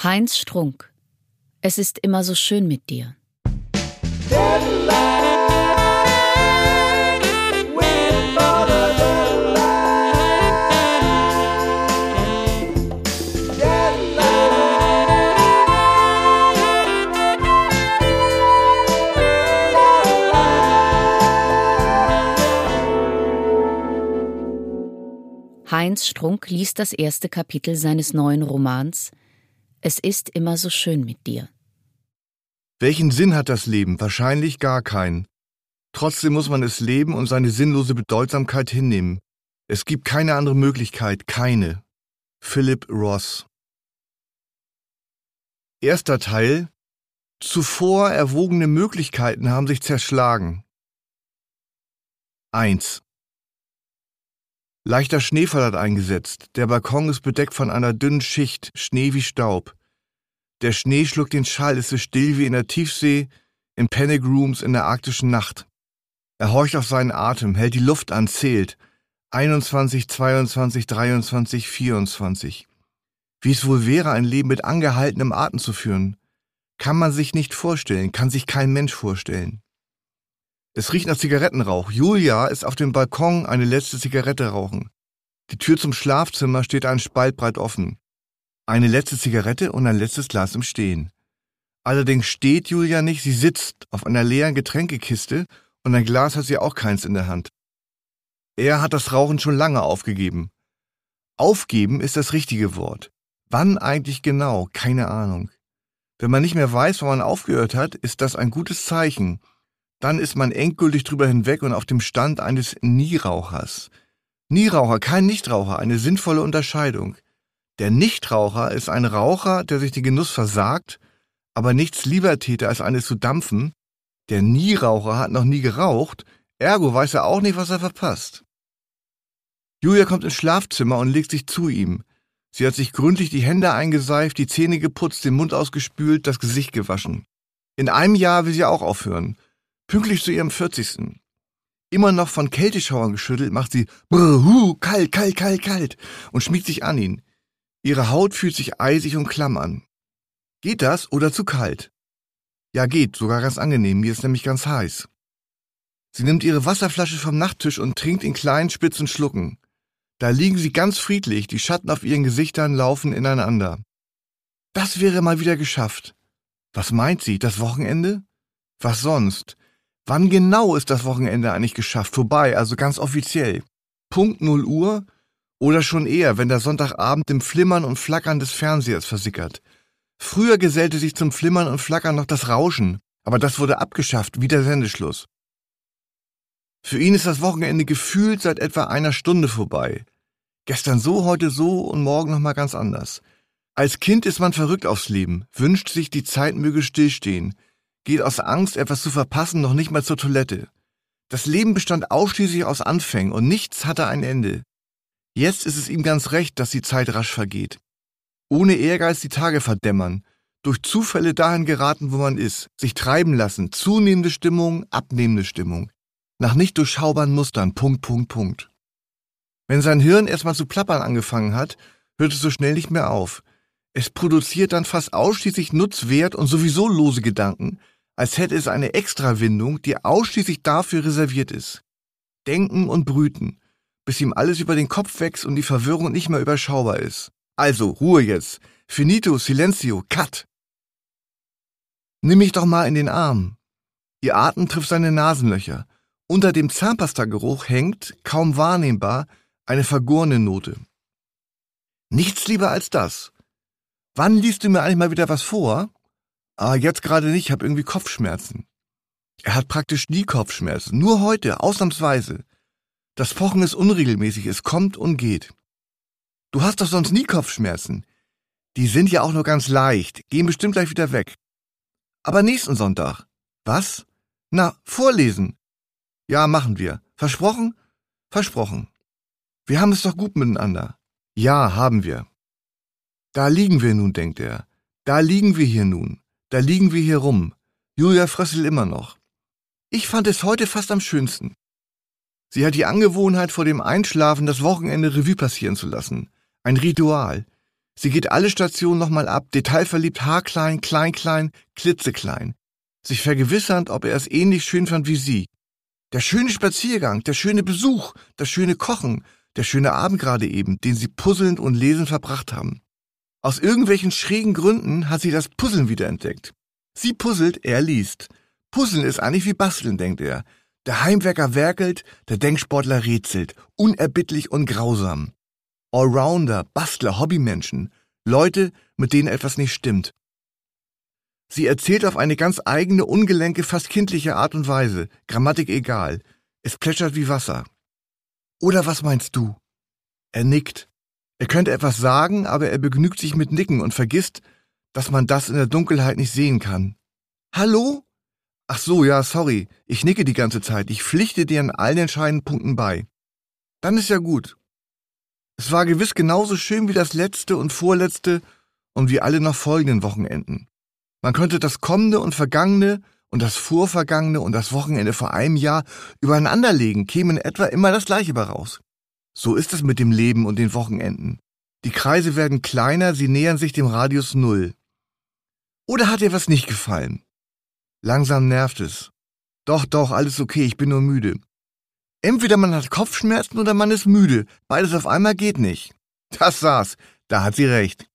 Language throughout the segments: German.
Heinz Strunk. Es ist immer so schön mit dir. Heinz Strunk liest das erste Kapitel seines neuen Romans Es ist immer so schön mit dir. Welchen Sinn hat das Leben? Wahrscheinlich gar keinen. Trotzdem muss man es leben und seine sinnlose Bedeutsamkeit hinnehmen. Es gibt keine andere Möglichkeit, keine. Philip Ross Erster Teil Zuvor erwogene Möglichkeiten haben sich zerschlagen. 1. Leichter Schneefall hat eingesetzt. Der Balkon ist bedeckt von einer dünnen Schicht, Schnee wie Staub. Der Schnee schluckt den Schall, es ist still wie in der Tiefsee, in Panic Rooms in der arktischen Nacht. Er horcht auf seinen Atem, hält die Luft an, zählt. 21, 22, 23, 24. Wie es wohl wäre, ein Leben mit angehaltenem Atem zu führen. Kann man sich nicht vorstellen, kann sich kein Mensch vorstellen. Es riecht nach Zigarettenrauch. Julia ist auf dem Balkon eine letzte Zigarette rauchen. Die Tür zum Schlafzimmer steht ein Spalt breit offen. Eine letzte Zigarette und ein letztes Glas im Stehen. Allerdings steht Julia nicht, sie sitzt auf einer leeren Getränkekiste und ein Glas hat sie auch keins in der Hand. Er hat das Rauchen schon lange aufgegeben. Aufgeben ist das richtige Wort. Wann eigentlich genau? Keine Ahnung. Wenn man nicht mehr weiß, wann man aufgehört hat, ist das ein gutes Zeichen, dann ist man endgültig drüber hinweg und auf dem Stand eines Nierauchers. Nieraucher, kein Nichtraucher, eine sinnvolle Unterscheidung. Der Nichtraucher ist ein Raucher, der sich den Genuss versagt, aber nichts lieber täte, als eines zu dampfen. Der Nieraucher hat noch nie geraucht, ergo weiß er auch nicht, was er verpasst. Julia kommt ins Schlafzimmer und legt sich zu ihm. Sie hat sich gründlich die Hände eingeseift, die Zähne geputzt, den Mund ausgespült, das Gesicht gewaschen. In einem Jahr will sie auch aufhören. Pünktlich zu ihrem 40. Immer noch von Kälteschauern geschüttelt, macht sie brr, hu, kalt, kalt, kalt, kalt und schmiegt sich an ihn. Ihre Haut fühlt sich eisig und klamm an. Geht das oder zu kalt? Ja, geht, sogar ganz angenehm, mir ist nämlich ganz heiß. Sie nimmt ihre Wasserflasche vom Nachttisch und trinkt in kleinen spitzen Schlucken. Da liegen sie ganz friedlich, die Schatten auf ihren Gesichtern laufen ineinander. Das wäre mal wieder geschafft. Was meint sie, das Wochenende? Was sonst? Wann genau ist das Wochenende eigentlich geschafft? Vorbei, also ganz offiziell. Punkt 0 Uhr oder schon eher, wenn der Sonntagabend im Flimmern und Flackern des Fernsehers versickert. Früher gesellte sich zum Flimmern und Flackern noch das Rauschen, aber das wurde abgeschafft, wie der Sendeschluss. Für ihn ist das Wochenende gefühlt seit etwa einer Stunde vorbei. Gestern so, heute so und morgen nochmal ganz anders. Als Kind ist man verrückt aufs Leben, wünscht sich, die Zeit möge stillstehen, geht aus Angst, etwas zu verpassen, noch nicht mal zur Toilette. Das Leben bestand ausschließlich aus Anfängen und nichts hatte ein Ende. Jetzt ist es ihm ganz recht, dass die Zeit rasch vergeht. Ohne Ehrgeiz die Tage verdämmern, durch Zufälle dahin geraten, wo man ist, sich treiben lassen, zunehmende Stimmung, abnehmende Stimmung, nach nicht durchschaubaren Mustern, Punkt, Punkt, Punkt. Wenn sein Hirn erstmal zu plappern angefangen hat, hört es so schnell nicht mehr auf. Es produziert dann fast ausschließlich Nutzwert und sowieso lose Gedanken, als hätte es eine Extrawindung, die ausschließlich dafür reserviert ist. Denken und brüten, bis ihm alles über den Kopf wächst und die Verwirrung nicht mehr überschaubar ist. Also, Ruhe jetzt. Finito, silenzio, cut. Nimm mich doch mal in den Arm. Ihr Atem trifft seine Nasenlöcher. Unter dem Zahnpastageruch hängt, kaum wahrnehmbar, eine vergorene Note. Nichts lieber als das. Wann liest du mir eigentlich mal wieder was vor? Ah, jetzt gerade nicht, ich habe irgendwie Kopfschmerzen. Er hat praktisch nie Kopfschmerzen, nur heute, ausnahmsweise. Das Pochen ist unregelmäßig, es kommt und geht. Du hast doch sonst nie Kopfschmerzen. Die sind ja auch nur ganz leicht, gehen bestimmt gleich wieder weg. Aber nächsten Sonntag. Was? Na, vorlesen. Ja, machen wir. Versprochen? Versprochen. Wir haben es doch gut miteinander. Ja, haben wir. Da liegen wir nun, denkt er. Da liegen wir hier nun. Da liegen wir hier rum. Julia Frössel immer noch. Ich fand es heute fast am schönsten. Sie hat die Angewohnheit, vor dem Einschlafen das Wochenende Revue passieren zu lassen. Ein Ritual. Sie geht alle Stationen nochmal ab, detailverliebt, haarklein, klein, klein, klitzeklein. Sich vergewissernd, ob er es ähnlich schön fand wie sie. Der schöne Spaziergang, der schöne Besuch, das schöne Kochen, der schöne Abend gerade eben, den sie puzzelnd und lesend verbracht haben. Aus irgendwelchen schrägen Gründen hat sie das Puzzeln wiederentdeckt. Sie puzzelt, er liest. Puzzeln ist eigentlich wie Basteln, denkt er. Der Heimwerker werkelt, der Denksportler rätselt, unerbittlich und grausam. Allrounder, Bastler, Hobbymenschen, Leute, mit denen etwas nicht stimmt. Sie erzählt auf eine ganz eigene, ungelenke, fast kindliche Art und Weise, Grammatik egal. Es plätschert wie Wasser. Oder was meinst du? Er nickt. Er könnte etwas sagen, aber er begnügt sich mit Nicken und vergisst, dass man das in der Dunkelheit nicht sehen kann. Hallo? Ach so, ja, sorry. Ich nicke die ganze Zeit. Ich pflichte dir an allen entscheidenden Punkten bei. Dann ist ja gut. Es war gewiss genauso schön wie das letzte und vorletzte und wie alle noch folgenden Wochenenden. Man könnte das kommende und vergangene und das vorvergangene und das Wochenende vor einem Jahr übereinanderlegen, käme in etwa immer das gleiche bei raus. So ist es mit dem Leben und den Wochenenden. Die Kreise werden kleiner, sie nähern sich dem Radius Null. Oder hat dir was nicht gefallen? Langsam nervt es. Doch, doch, alles okay, ich bin nur müde. Entweder man hat Kopfschmerzen oder man ist müde. Beides auf einmal geht nicht. Das saß. Da hat sie recht.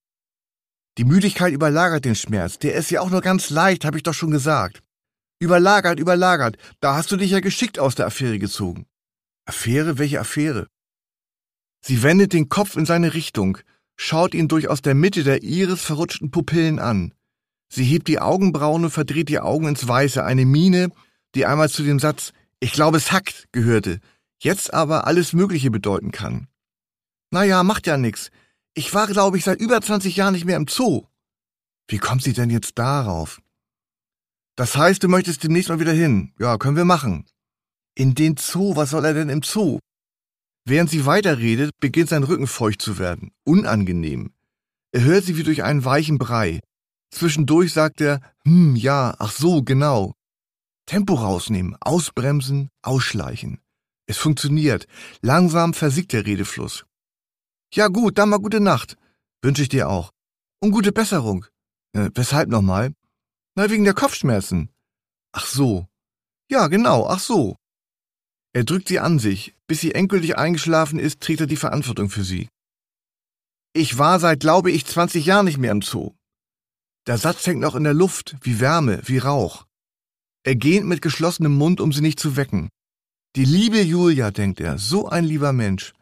Die Müdigkeit überlagert den Schmerz. Der ist ja auch nur ganz leicht, habe ich doch schon gesagt. Überlagert, überlagert. Da hast du dich ja geschickt aus der Affäre gezogen. Affäre? Welche Affäre? Sie wendet den Kopf in seine Richtung, schaut ihn durch aus der Mitte der Iris verrutschten Pupillen an. Sie hebt die Augenbrauen und verdreht die Augen ins Weiße, eine Miene, die einmal zu dem Satz Ich glaube, es hackt gehörte, jetzt aber alles Mögliche bedeuten kann. Na ja, macht ja nix. Ich war, glaube ich, seit über 20 Jahren nicht mehr im Zoo. Wie kommt sie denn jetzt darauf? Das heißt, du möchtest demnächst mal wieder hin. Ja, können wir machen. In den Zoo, was soll er denn im Zoo? Während sie weiterredet, beginnt sein Rücken feucht zu werden. Unangenehm. Er hört sie wie durch einen weichen Brei. Zwischendurch sagt er, hm, ja, ach so, genau. Tempo rausnehmen, ausbremsen, ausschleichen. Es funktioniert. Langsam versiegt der Redefluss. Ja gut, dann mal gute Nacht. Wünsche ich dir auch. Und gute Besserung. Äh, weshalb nochmal? Na, wegen der Kopfschmerzen. Ach so. Ja, genau, ach so. Er drückt sie an sich. Bis sie endgültig eingeschlafen ist, trägt er die Verantwortung für sie. Ich war seit, glaube ich, 20 Jahren nicht mehr im Zoo. Der Satz hängt noch in der Luft, wie Wärme, wie Rauch. Er gähnt mit geschlossenem Mund, um sie nicht zu wecken. Die liebe Julia, denkt er, so ein lieber Mensch.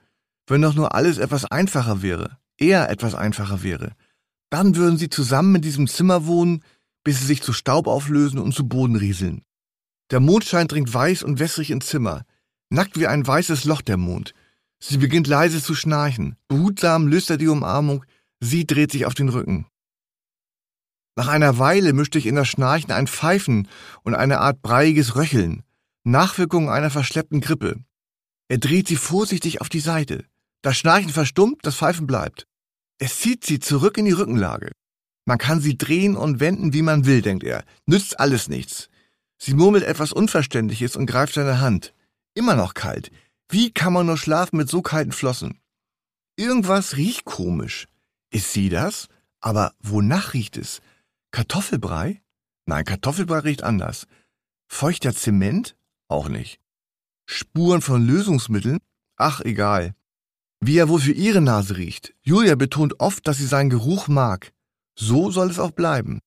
Wenn doch nur alles etwas einfacher wäre, er etwas einfacher wäre, dann würden sie zusammen in diesem Zimmer wohnen, bis sie sich zu Staub auflösen und zu Boden rieseln. Der Mondschein dringt weiß und wässrig ins Zimmer, nackt wie ein weißes Loch der Mond. Sie beginnt leise zu schnarchen. Behutsam löst er die Umarmung, sie dreht sich auf den Rücken. Nach einer Weile mischt sich in das Schnarchen ein Pfeifen und eine Art breiiges Röcheln, Nachwirkungen einer verschleppten Grippe. Er dreht sie vorsichtig auf die Seite. Das Schnarchen verstummt, das Pfeifen bleibt. Es zieht sie zurück in die Rückenlage. Man kann sie drehen und wenden, wie man will, denkt er. Nützt alles nichts. Sie murmelt etwas Unverständliches und greift seine Hand. Immer noch kalt. Wie kann man nur schlafen mit so kalten Flossen? Irgendwas riecht komisch. Ist sie das? Aber wonach riecht es? Kartoffelbrei? Nein, Kartoffelbrei riecht anders. Feuchter Zement? Auch nicht. Spuren von Lösungsmitteln? Ach, egal. Wie er wohl für ihre Nase riecht. Julia betont oft, dass sie seinen Geruch mag. So soll es auch bleiben.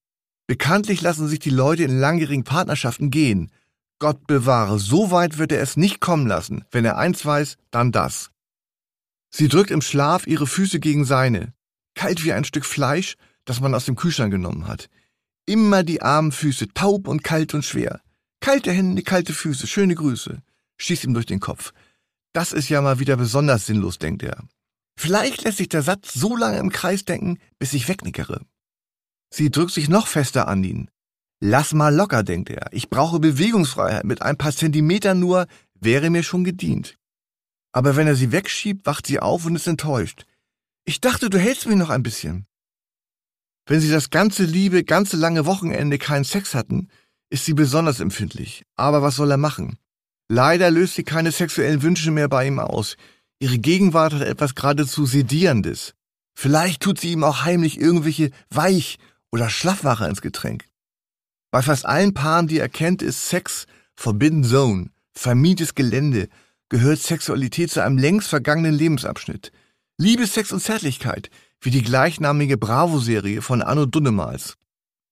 Bekanntlich lassen sich die Leute in langjährigen Partnerschaften gehen. Gott bewahre, so weit wird er es nicht kommen lassen. Wenn er eins weiß, dann das. Sie drückt im Schlaf ihre Füße gegen seine. Kalt wie ein Stück Fleisch, das man aus dem Kühlschrank genommen hat. Immer die armen Füße, taub und kalt und schwer. Kalte Hände, kalte Füße, schöne Grüße. Schießt ihm durch den Kopf. Das ist ja mal wieder besonders sinnlos, denkt er. Vielleicht lässt sich der Satz so lange im Kreis denken, bis ich wegnickere. Sie drückt sich noch fester an ihn. Lass mal locker, denkt er. Ich brauche Bewegungsfreiheit. Mit ein paar Zentimetern nur wäre mir schon gedient. Aber wenn er sie wegschiebt, wacht sie auf und ist enttäuscht. Ich dachte, du hältst mich noch ein bisschen. Wenn sie das ganze liebe, ganze lange Wochenende keinen Sex hatten, ist sie besonders empfindlich. Aber was soll er machen? Leider löst sie keine sexuellen Wünsche mehr bei ihm aus. Ihre Gegenwart hat etwas geradezu Sedierendes. Vielleicht tut sie ihm auch heimlich irgendwelche Weich- oder Schlaffwache ins Getränk. Bei fast allen Paaren, die er kennt, ist Sex Forbidden Zone, vermietes Gelände, gehört Sexualität zu einem längst vergangenen Lebensabschnitt. Liebe, Sex und Zärtlichkeit, wie die gleichnamige Bravo-Serie von Anno Dunnemals.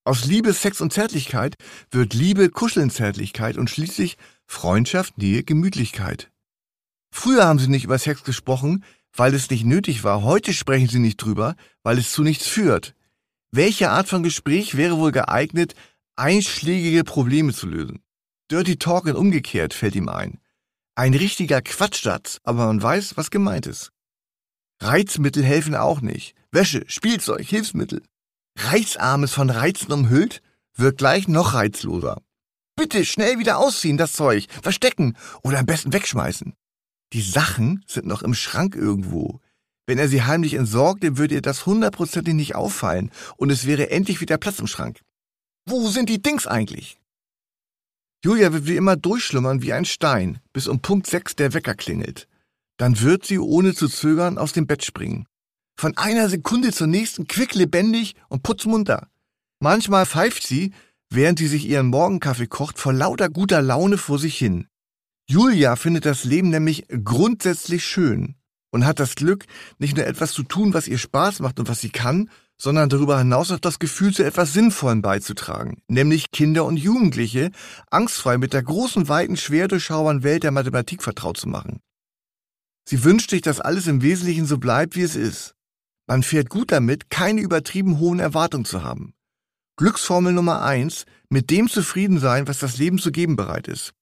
Aus Liebe, Sex und Zärtlichkeit wird Liebe, Kuscheln, Zärtlichkeit und schließlich Freundschaft, Nähe, Gemütlichkeit. Früher haben sie nicht über Sex gesprochen, weil es nicht nötig war. Heute sprechen sie nicht drüber, weil es zu nichts führt. Welche Art von Gespräch wäre wohl geeignet, einschlägige Probleme zu lösen? Dirty Talk in umgekehrt fällt ihm ein. Ein richtiger Quatschsatz, aber man weiß, was gemeint ist. Reizmittel helfen auch nicht. Wäsche, Spielzeug, Hilfsmittel. Reizarmes von Reizen umhüllt, wirkt gleich noch reizloser. Bitte schnell wieder ausziehen, das Zeug, verstecken oder am besten wegschmeißen. Die Sachen sind noch im Schrank irgendwo. Wenn er sie heimlich entsorgte, würde ihr das hundertprozentig nicht auffallen und es wäre endlich wieder Platz im Schrank. Wo sind die Dings eigentlich? Julia wird wie immer durchschlummern wie ein Stein, bis um Punkt sechs der Wecker klingelt. Dann wird sie ohne zu zögern aus dem Bett springen. Von einer Sekunde zur nächsten quicklebendig und putzmunter. Manchmal pfeift sie, während sie sich ihren Morgenkaffee kocht, vor lauter guter Laune vor sich hin. Julia findet das Leben nämlich grundsätzlich schön und hat das Glück, nicht nur etwas zu tun, was ihr Spaß macht und was sie kann, sondern darüber hinaus auch das Gefühl zu etwas Sinnvollem beizutragen, nämlich Kinder und Jugendliche angstfrei mit der großen, weiten, schwer durchschaubaren Welt der Mathematik vertraut zu machen. Sie wünscht sich, dass alles im Wesentlichen so bleibt, wie es ist. Man fährt gut damit, keine übertrieben hohen Erwartungen zu haben. Glücksformel Nummer eins, mit dem zufrieden sein, was das Leben zu geben bereit ist.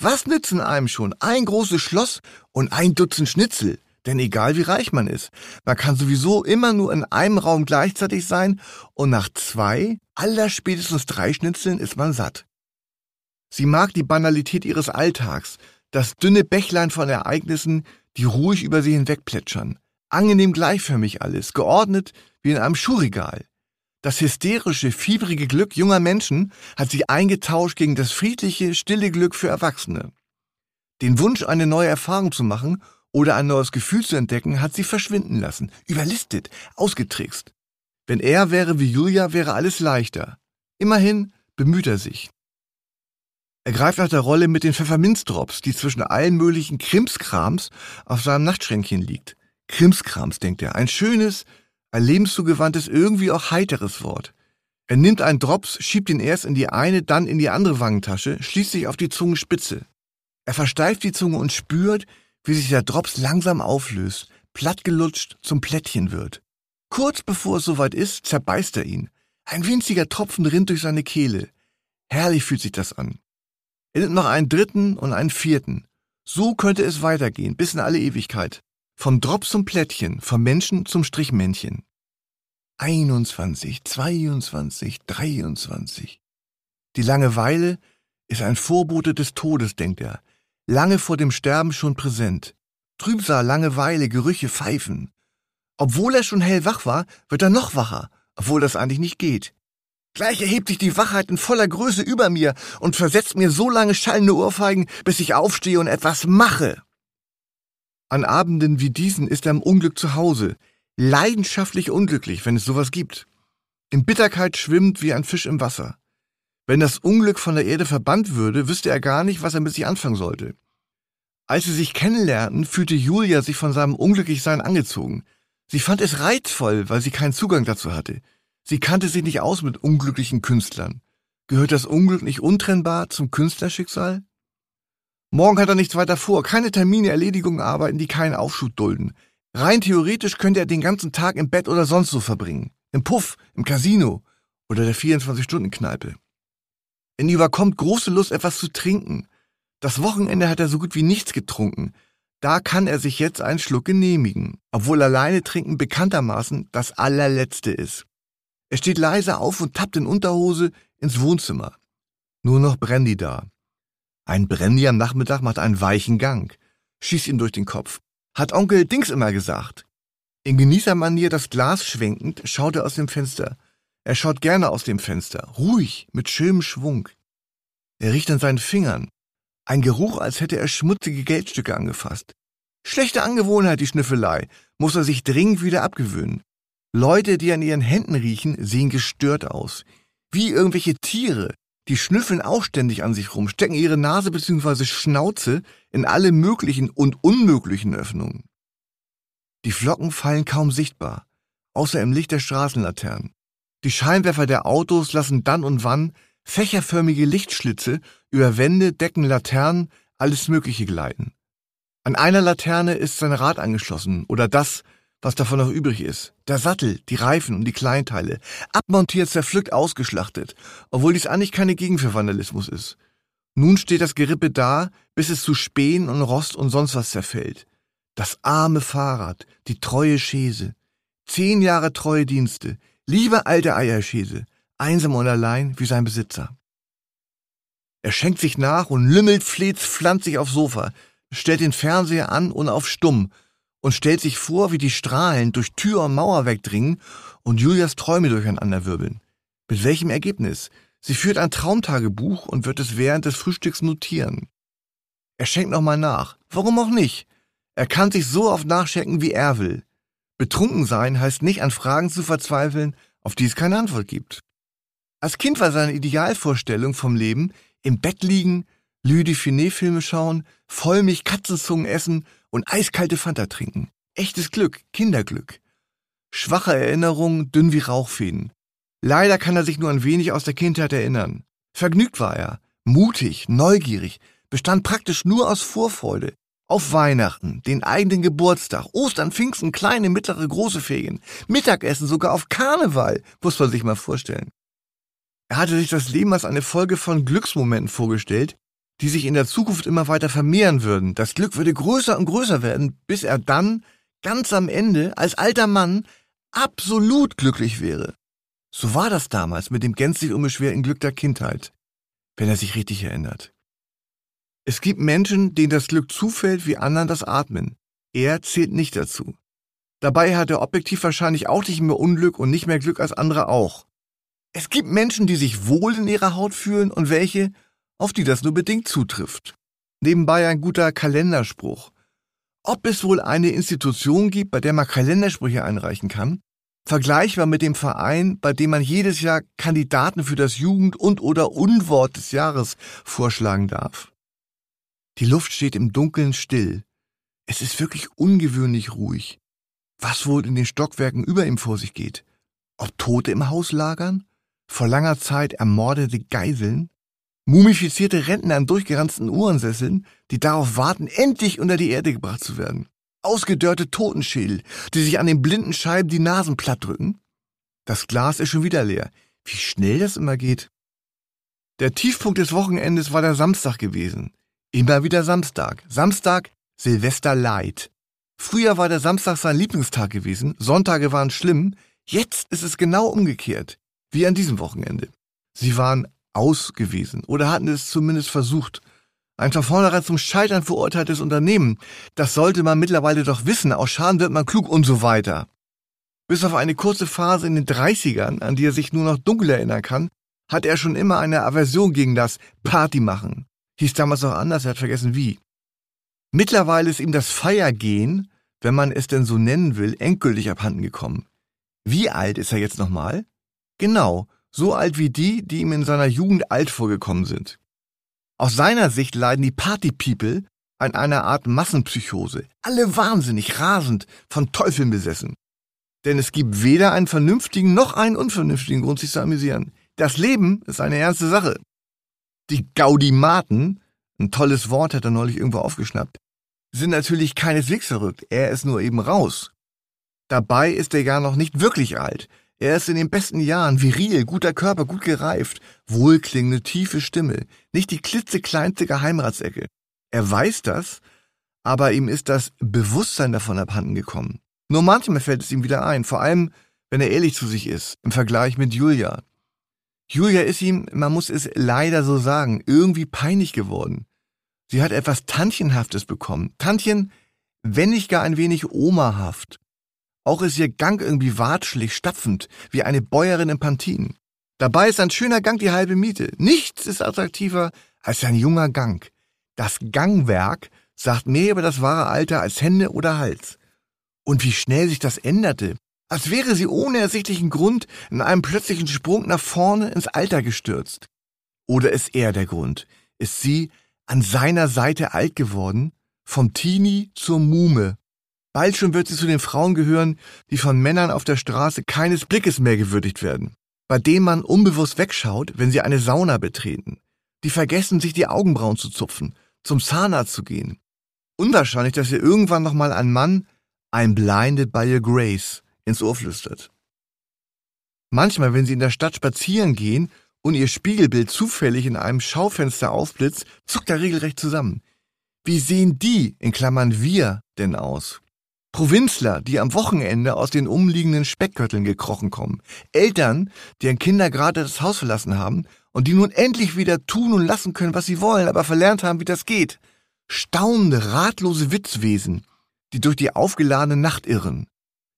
Was nützen einem schon ein großes Schloss und ein Dutzend Schnitzel? Denn egal wie reich man ist, man kann sowieso immer nur in einem Raum gleichzeitig sein und nach zwei, aller spätestens drei Schnitzeln ist man satt. Sie mag die Banalität ihres Alltags, das dünne Bächlein von Ereignissen, die ruhig über sie hinwegplätschern. Angenehm gleichförmig alles, geordnet wie in einem Schuhregal. Das hysterische, fiebrige Glück junger Menschen hat sie eingetauscht gegen das friedliche, stille Glück für Erwachsene. Den Wunsch, eine neue Erfahrung zu machen oder ein neues Gefühl zu entdecken, hat sie verschwinden lassen, überlistet, ausgetrickst. Wenn er wäre wie Julia, wäre alles leichter. Immerhin bemüht er sich. Er greift nach der Rolle mit den Pfefferminzdrops, die zwischen allen möglichen Krimskrams auf seinem Nachtschränkchen liegt. Krimskrams, denkt er, ein schönes, ein lebenszugewandtes, irgendwie auch heiteres Wort. Er nimmt einen Drops, schiebt ihn erst in die eine, dann in die andere Wangentasche, schließlich auf die Zungenspitze. Er versteift die Zunge und spürt, wie sich der Drops langsam auflöst, plattgelutscht zum Plättchen wird. Kurz bevor es soweit ist, zerbeißt er ihn. Ein winziger Tropfen rinnt durch seine Kehle. Herrlich fühlt sich das an. Er nimmt noch einen dritten und einen vierten. So könnte es weitergehen, bis in alle Ewigkeit. Vom Drops zum Plättchen, vom Menschen zum Strichmännchen. 21, 22, 23. Die Langeweile ist ein Vorbote des Todes, denkt er lange vor dem Sterben schon präsent. Trübsal, Langeweile, Gerüche, Pfeifen. Obwohl er schon hellwach war, wird er noch wacher, obwohl das eigentlich nicht geht. Gleich erhebt sich die Wachheit in voller Größe über mir und versetzt mir so lange schallende Ohrfeigen, bis ich aufstehe und etwas mache. An Abenden wie diesen ist er im Unglück zu Hause, leidenschaftlich unglücklich, wenn es sowas gibt. In Bitterkeit schwimmt wie ein Fisch im Wasser. Wenn das Unglück von der Erde verbannt würde, wüsste er gar nicht, was er mit sich anfangen sollte. Als sie sich kennenlernten, fühlte Julia sich von seinem Unglücklichsein angezogen. Sie fand es reizvoll, weil sie keinen Zugang dazu hatte. Sie kannte sich nicht aus mit unglücklichen Künstlern. Gehört das Unglück nicht untrennbar zum Künstlerschicksal? Morgen hat er nichts weiter vor, keine Termine, Erledigungen arbeiten, die keinen Aufschub dulden. Rein theoretisch könnte er den ganzen Tag im Bett oder sonst so verbringen. Im Puff, im Casino oder der 24-Stunden-Kneipe. Ihn überkommt große Lust, etwas zu trinken. Das Wochenende hat er so gut wie nichts getrunken. Da kann er sich jetzt einen Schluck genehmigen, obwohl alleine trinken bekanntermaßen das allerletzte ist. Er steht leise auf und tappt in Unterhose ins Wohnzimmer. Nur noch Brandy da. Ein Brandy am Nachmittag macht einen weichen Gang, schießt ihn durch den Kopf. Hat Onkel Dings immer gesagt. In Genießermanier das Glas schwenkend schaut er aus dem Fenster. Er schaut gerne aus dem Fenster, ruhig, mit schönem Schwung. Er riecht an seinen Fingern. Ein Geruch, als hätte er schmutzige Geldstücke angefasst. Schlechte Angewohnheit, die Schnüffelei, muss er sich dringend wieder abgewöhnen. Leute, die an ihren Händen riechen, sehen gestört aus. Wie irgendwelche Tiere. Die schnüffeln auch ständig an sich rum, stecken ihre Nase bzw. Schnauze in alle möglichen und unmöglichen Öffnungen. Die Flocken fallen kaum sichtbar, außer im Licht der Straßenlaternen. Die Scheinwerfer der Autos lassen dann und wann fächerförmige Lichtschlitze über Wände, Decken, Laternen, alles Mögliche gleiten. An einer Laterne ist sein Rad angeschlossen oder das, was davon noch übrig ist. Der Sattel, die Reifen und die Kleinteile. Abmontiert, zerpflückt, ausgeschlachtet. Obwohl dies eigentlich keine Gegend für Vandalismus ist. Nun steht das Gerippe da, bis es zu Spähen und Rost und sonst was zerfällt. Das arme Fahrrad, die treue Schäse. Zehn Jahre treue Dienste. Liebe alte Eierschäse. Einsam und allein wie sein Besitzer. Er schenkt sich nach und lümmelt, fleht, sich aufs Sofa, stellt den Fernseher an und auf stumm und stellt sich vor, wie die Strahlen durch Tür und Mauer wegdringen und Julias Träume durcheinanderwirbeln. Mit welchem Ergebnis? Sie führt ein Traumtagebuch und wird es während des Frühstücks notieren. Er schenkt nochmal nach. Warum auch nicht? Er kann sich so oft nachschenken, wie er will. Betrunken sein heißt nicht an Fragen zu verzweifeln, auf die es keine Antwort gibt. Als Kind war seine Idealvorstellung vom Leben im Bett liegen, Lüdi Finet-Filme schauen, Vollmilch Katzenzungen essen und eiskalte Fanta trinken. Echtes Glück, Kinderglück. Schwache Erinnerungen, dünn wie Rauchfäden. Leider kann er sich nur ein wenig aus der Kindheit erinnern. Vergnügt war er, mutig, neugierig, bestand praktisch nur aus Vorfreude. Auf Weihnachten, den eigenen Geburtstag, Ostern, Pfingsten, kleine, mittlere, große Ferien, Mittagessen, sogar auf Karneval, muss man sich mal vorstellen. Er hatte sich das Leben als eine Folge von Glücksmomenten vorgestellt, die sich in der Zukunft immer weiter vermehren würden. Das Glück würde größer und größer werden, bis er dann, ganz am Ende, als alter Mann, absolut glücklich wäre. So war das damals mit dem gänzlich unbeschwerten Glück der Kindheit, wenn er sich richtig erinnert. Es gibt Menschen, denen das Glück zufällt wie anderen das Atmen. Er zählt nicht dazu. Dabei hat er objektiv wahrscheinlich auch nicht mehr Unglück und nicht mehr Glück als andere auch. Es gibt Menschen, die sich wohl in ihrer Haut fühlen und welche, auf die das nur bedingt zutrifft. Nebenbei ein guter Kalenderspruch. Ob es wohl eine Institution gibt, bei der man Kalendersprüche einreichen kann, vergleichbar mit dem Verein, bei dem man jedes Jahr Kandidaten für das Jugend- und oder Unwort des Jahres vorschlagen darf. Die Luft steht im Dunkeln still. Es ist wirklich ungewöhnlich ruhig. Was wohl in den Stockwerken über ihm vor sich geht? Ob Tote im Haus lagern? Vor langer Zeit ermordete Geiseln? Mumifizierte Rentner an durchgeranzten Uhrensesseln, die darauf warten, endlich unter die Erde gebracht zu werden. Ausgedörrte Totenschädel, die sich an den blinden Scheiben die Nasen platt drücken. Das Glas ist schon wieder leer. Wie schnell das immer geht. Der Tiefpunkt des Wochenendes war der Samstag gewesen. Immer wieder Samstag. Samstag Silvester Light. Früher war der Samstag sein Lieblingstag gewesen, Sonntage waren schlimm, jetzt ist es genau umgekehrt, wie an diesem Wochenende. Sie waren ausgewiesen oder hatten es zumindest versucht. Ein von vornherein zum Scheitern verurteiltes Unternehmen, das sollte man mittlerweile doch wissen, aus Schaden wird man klug und so weiter. Bis auf eine kurze Phase in den 30ern, an die er sich nur noch dunkel erinnern kann, hat er schon immer eine Aversion gegen das Party machen. Hieß damals noch anders, er hat vergessen wie. Mittlerweile ist ihm das Feiergehen, wenn man es denn so nennen will, endgültig abhanden gekommen. Wie alt ist er jetzt nochmal? Genau, so alt wie die, die ihm in seiner Jugend alt vorgekommen sind. Aus seiner Sicht leiden die Party-People an einer Art Massenpsychose. Alle wahnsinnig, rasend, von Teufeln besessen. Denn es gibt weder einen vernünftigen noch einen unvernünftigen Grund, sich zu amüsieren. Das Leben ist eine ernste Sache. Die Gaudimaten, ein tolles Wort hat er neulich irgendwo aufgeschnappt, sind natürlich keineswegs verrückt. Er ist nur eben raus. Dabei ist er ja noch nicht wirklich alt. Er ist in den besten Jahren, viril, guter Körper, gut gereift, wohlklingende, tiefe Stimme, nicht die klitzekleinste Geheimratsecke. Er weiß das, aber ihm ist das Bewusstsein davon abhanden gekommen. Nur manchmal fällt es ihm wieder ein, vor allem, wenn er ehrlich zu sich ist, im Vergleich mit Julia. Julia ist ihm, man muss es leider so sagen, irgendwie peinlich geworden. Sie hat etwas Tantchenhaftes bekommen. Tantchen, wenn nicht gar ein wenig omahaft. Auch ist ihr Gang irgendwie watschelig, stapfend, wie eine Bäuerin im Pantin. Dabei ist ein schöner Gang die halbe Miete. Nichts ist attraktiver als ein junger Gang. Das Gangwerk sagt mehr über das wahre Alter als Hände oder Hals. Und wie schnell sich das änderte, als wäre sie ohne ersichtlichen Grund in einem plötzlichen Sprung nach vorne ins Alter gestürzt. Oder ist er der Grund? Ist sie an seiner Seite alt geworden? Vom Teenie zur Mume. Bald schon wird sie zu den Frauen gehören, die von Männern auf der Straße keines Blickes mehr gewürdigt werden, bei denen man unbewusst wegschaut, wenn sie eine Sauna betreten, die vergessen, sich die Augenbrauen zu zupfen, zum Zahnarzt zu gehen. Unwahrscheinlich, dass ihr irgendwann nochmal ein Mann, ein blinded by your grace, ins Ohr flüstert. Manchmal, wenn sie in der Stadt spazieren gehen und ihr Spiegelbild zufällig in einem Schaufenster aufblitzt, zuckt er regelrecht zusammen. Wie sehen die, in Klammern wir, denn aus? Provinzler, die am Wochenende aus den umliegenden Speckgürteln gekrochen kommen. Eltern, deren Kinder gerade das Haus verlassen haben und die nun endlich wieder tun und lassen können, was sie wollen, aber verlernt haben, wie das geht. Staunende, ratlose Witzwesen, die durch die aufgeladene Nacht irren.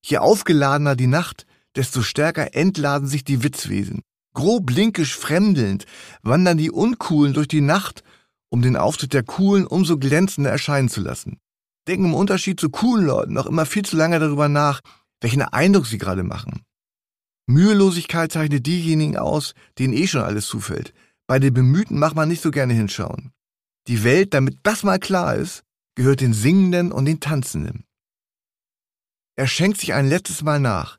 Je aufgeladener die Nacht, desto stärker entladen sich die Witzwesen. Grob linkisch fremdelnd wandern die Uncoolen durch die Nacht, um den Auftritt der Coolen umso glänzender erscheinen zu lassen. Denken im Unterschied zu coolen Leuten noch immer viel zu lange darüber nach, welchen Eindruck sie gerade machen. Mühelosigkeit zeichnet diejenigen aus, denen eh schon alles zufällt. Bei den Bemühten macht man nicht so gerne hinschauen. Die Welt, damit das mal klar ist, gehört den Singenden und den Tanzenden. Er schenkt sich ein letztes Mal nach.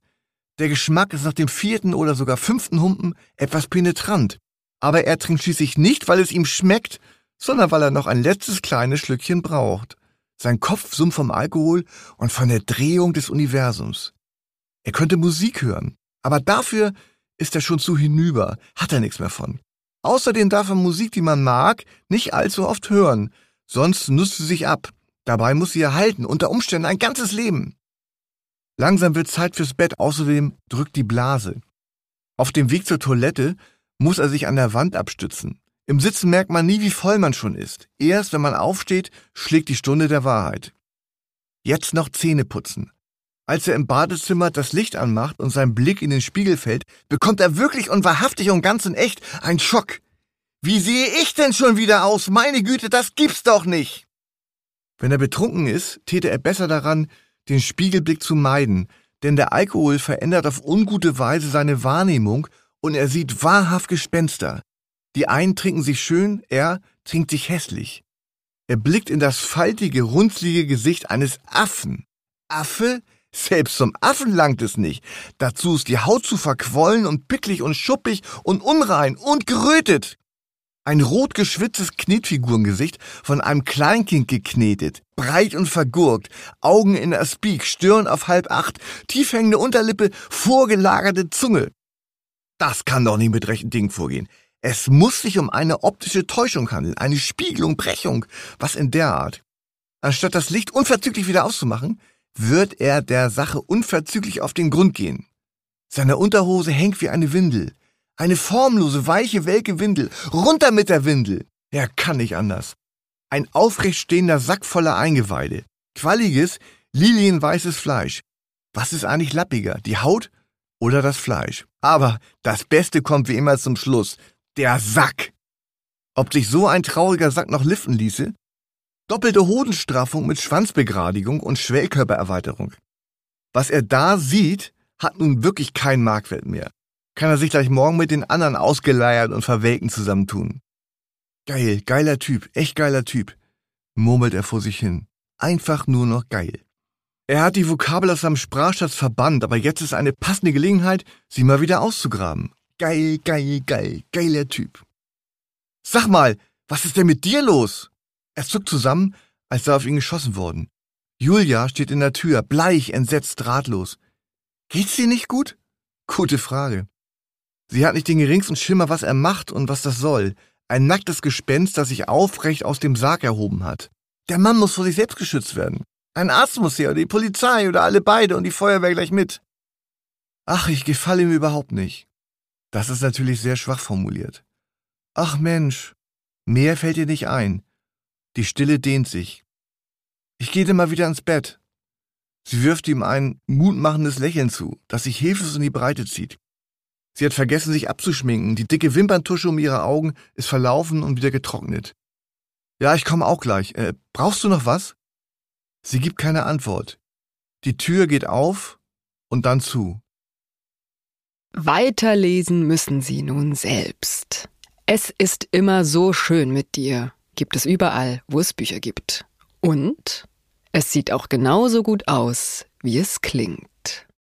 Der Geschmack ist nach dem vierten oder sogar fünften Humpen etwas penetrant. Aber er trinkt schließlich nicht, weil es ihm schmeckt, sondern weil er noch ein letztes kleines Schlückchen braucht. Sein Kopf summt vom Alkohol und von der Drehung des Universums. Er könnte Musik hören, aber dafür ist er schon zu hinüber, hat er nichts mehr von. Außerdem darf er Musik, die man mag, nicht allzu oft hören, sonst nutzt sie sich ab. Dabei muss sie erhalten, unter Umständen ein ganzes Leben. Langsam wird Zeit fürs Bett, außerdem drückt die Blase. Auf dem Weg zur Toilette muss er sich an der Wand abstützen. Im Sitzen merkt man nie, wie voll man schon ist. Erst wenn man aufsteht, schlägt die Stunde der Wahrheit. Jetzt noch Zähne putzen. Als er im Badezimmer das Licht anmacht und sein Blick in den Spiegel fällt, bekommt er wirklich und wahrhaftig und ganz und echt einen Schock. Wie sehe ich denn schon wieder aus? Meine Güte, das gibt's doch nicht! Wenn er betrunken ist, täte er besser daran, den Spiegelblick zu meiden, denn der Alkohol verändert auf ungute Weise seine Wahrnehmung und er sieht wahrhaft Gespenster. Die einen trinken sich schön, er trinkt sich hässlich. Er blickt in das faltige, runzlige Gesicht eines Affen. Affe? Selbst zum Affen langt es nicht. Dazu ist die Haut zu verquollen und picklig und schuppig und unrein und gerötet. Ein rot geschwitztes Knetfigurengesicht von einem Kleinkind geknetet, breit und vergurkt, Augen in der Speak, Stirn auf halb acht, tiefhängende Unterlippe, vorgelagerte Zunge. Das kann doch nicht mit rechten Dingen vorgehen. Es muss sich um eine optische Täuschung handeln, eine Spiegelung, Brechung, was in der Art. Anstatt das Licht unverzüglich wieder auszumachen, wird er der Sache unverzüglich auf den Grund gehen. Seine Unterhose hängt wie eine Windel. Eine formlose, weiche, welke Windel. Runter mit der Windel. Er kann nicht anders. Ein aufrecht stehender Sack voller Eingeweide. Qualliges, lilienweißes Fleisch. Was ist eigentlich lappiger, die Haut oder das Fleisch? Aber das Beste kommt wie immer zum Schluss. Der Sack. Ob sich so ein trauriger Sack noch liften ließe? Doppelte Hodenstraffung mit Schwanzbegradigung und Schwellkörpererweiterung. Was er da sieht, hat nun wirklich keinen Marktwert mehr kann er sich gleich morgen mit den anderen ausgeleiert und Verwelken zusammentun. Geil, geiler Typ, echt geiler Typ, murmelt er vor sich hin. Einfach nur noch geil. Er hat die Vokabel aus seinem Sprachschatz verbannt, aber jetzt ist eine passende Gelegenheit, sie mal wieder auszugraben. Geil, geil, geil, geiler Typ. Sag mal, was ist denn mit dir los? Er zuckt zusammen, als sei auf ihn geschossen worden. Julia steht in der Tür, bleich, entsetzt, ratlos. Geht's dir nicht gut? Gute Frage. Sie hat nicht den geringsten Schimmer, was er macht und was das soll. Ein nacktes Gespenst, das sich aufrecht aus dem Sarg erhoben hat. Der Mann muss vor sich selbst geschützt werden. Ein Arzt muss her, oder die Polizei, oder alle beide und die Feuerwehr gleich mit. Ach, ich gefalle ihm überhaupt nicht. Das ist natürlich sehr schwach formuliert. Ach Mensch, mehr fällt dir nicht ein. Die Stille dehnt sich. Ich gehe mal wieder ins Bett. Sie wirft ihm ein mutmachendes Lächeln zu, das sich hilflos in die Breite zieht. Sie hat vergessen, sich abzuschminken. Die dicke Wimperntusche um ihre Augen ist verlaufen und wieder getrocknet. Ja, ich komme auch gleich. Äh, brauchst du noch was? Sie gibt keine Antwort. Die Tür geht auf und dann zu. Weiterlesen müssen Sie nun selbst. Es ist immer so schön mit dir. Gibt es überall, wo es Bücher gibt. Und es sieht auch genauso gut aus, wie es klingt.